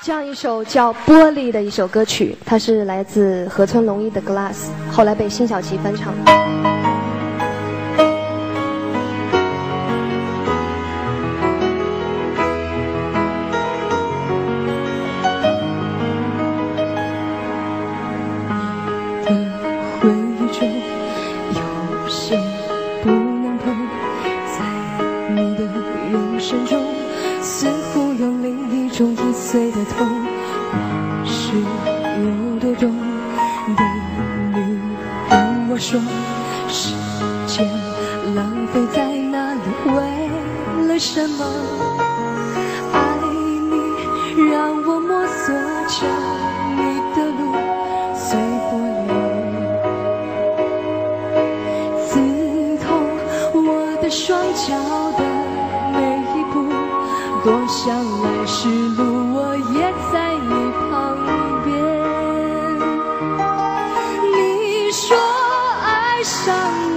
这样一首叫玻璃的一首歌曲，它是来自河村龙一的 glass。后来被辛晓琪翻唱。中易碎的痛，往事有多重？等你跟我说，时间浪费在那里，为了什么？爱你，让我摸索着你的路，随波流，刺痛我的双脚的。多想来时路，我也在你旁边。你说爱上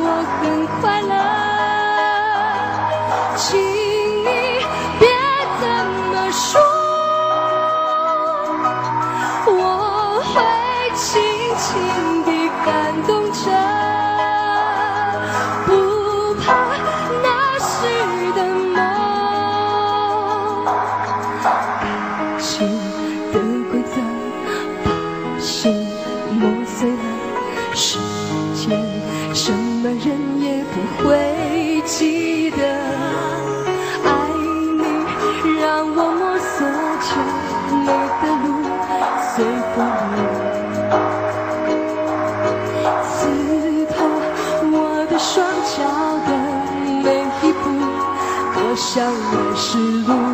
我很快乐。心的规则，把心磨碎了。时间什么人也不会记得，爱你让我摸索着，你的路随风刺痛我的双脚的每一步，我想来是路。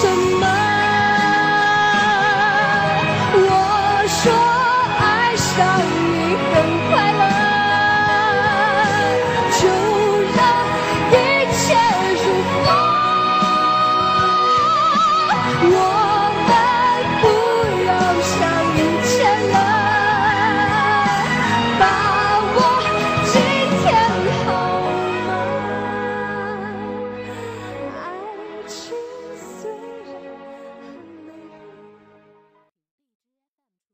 信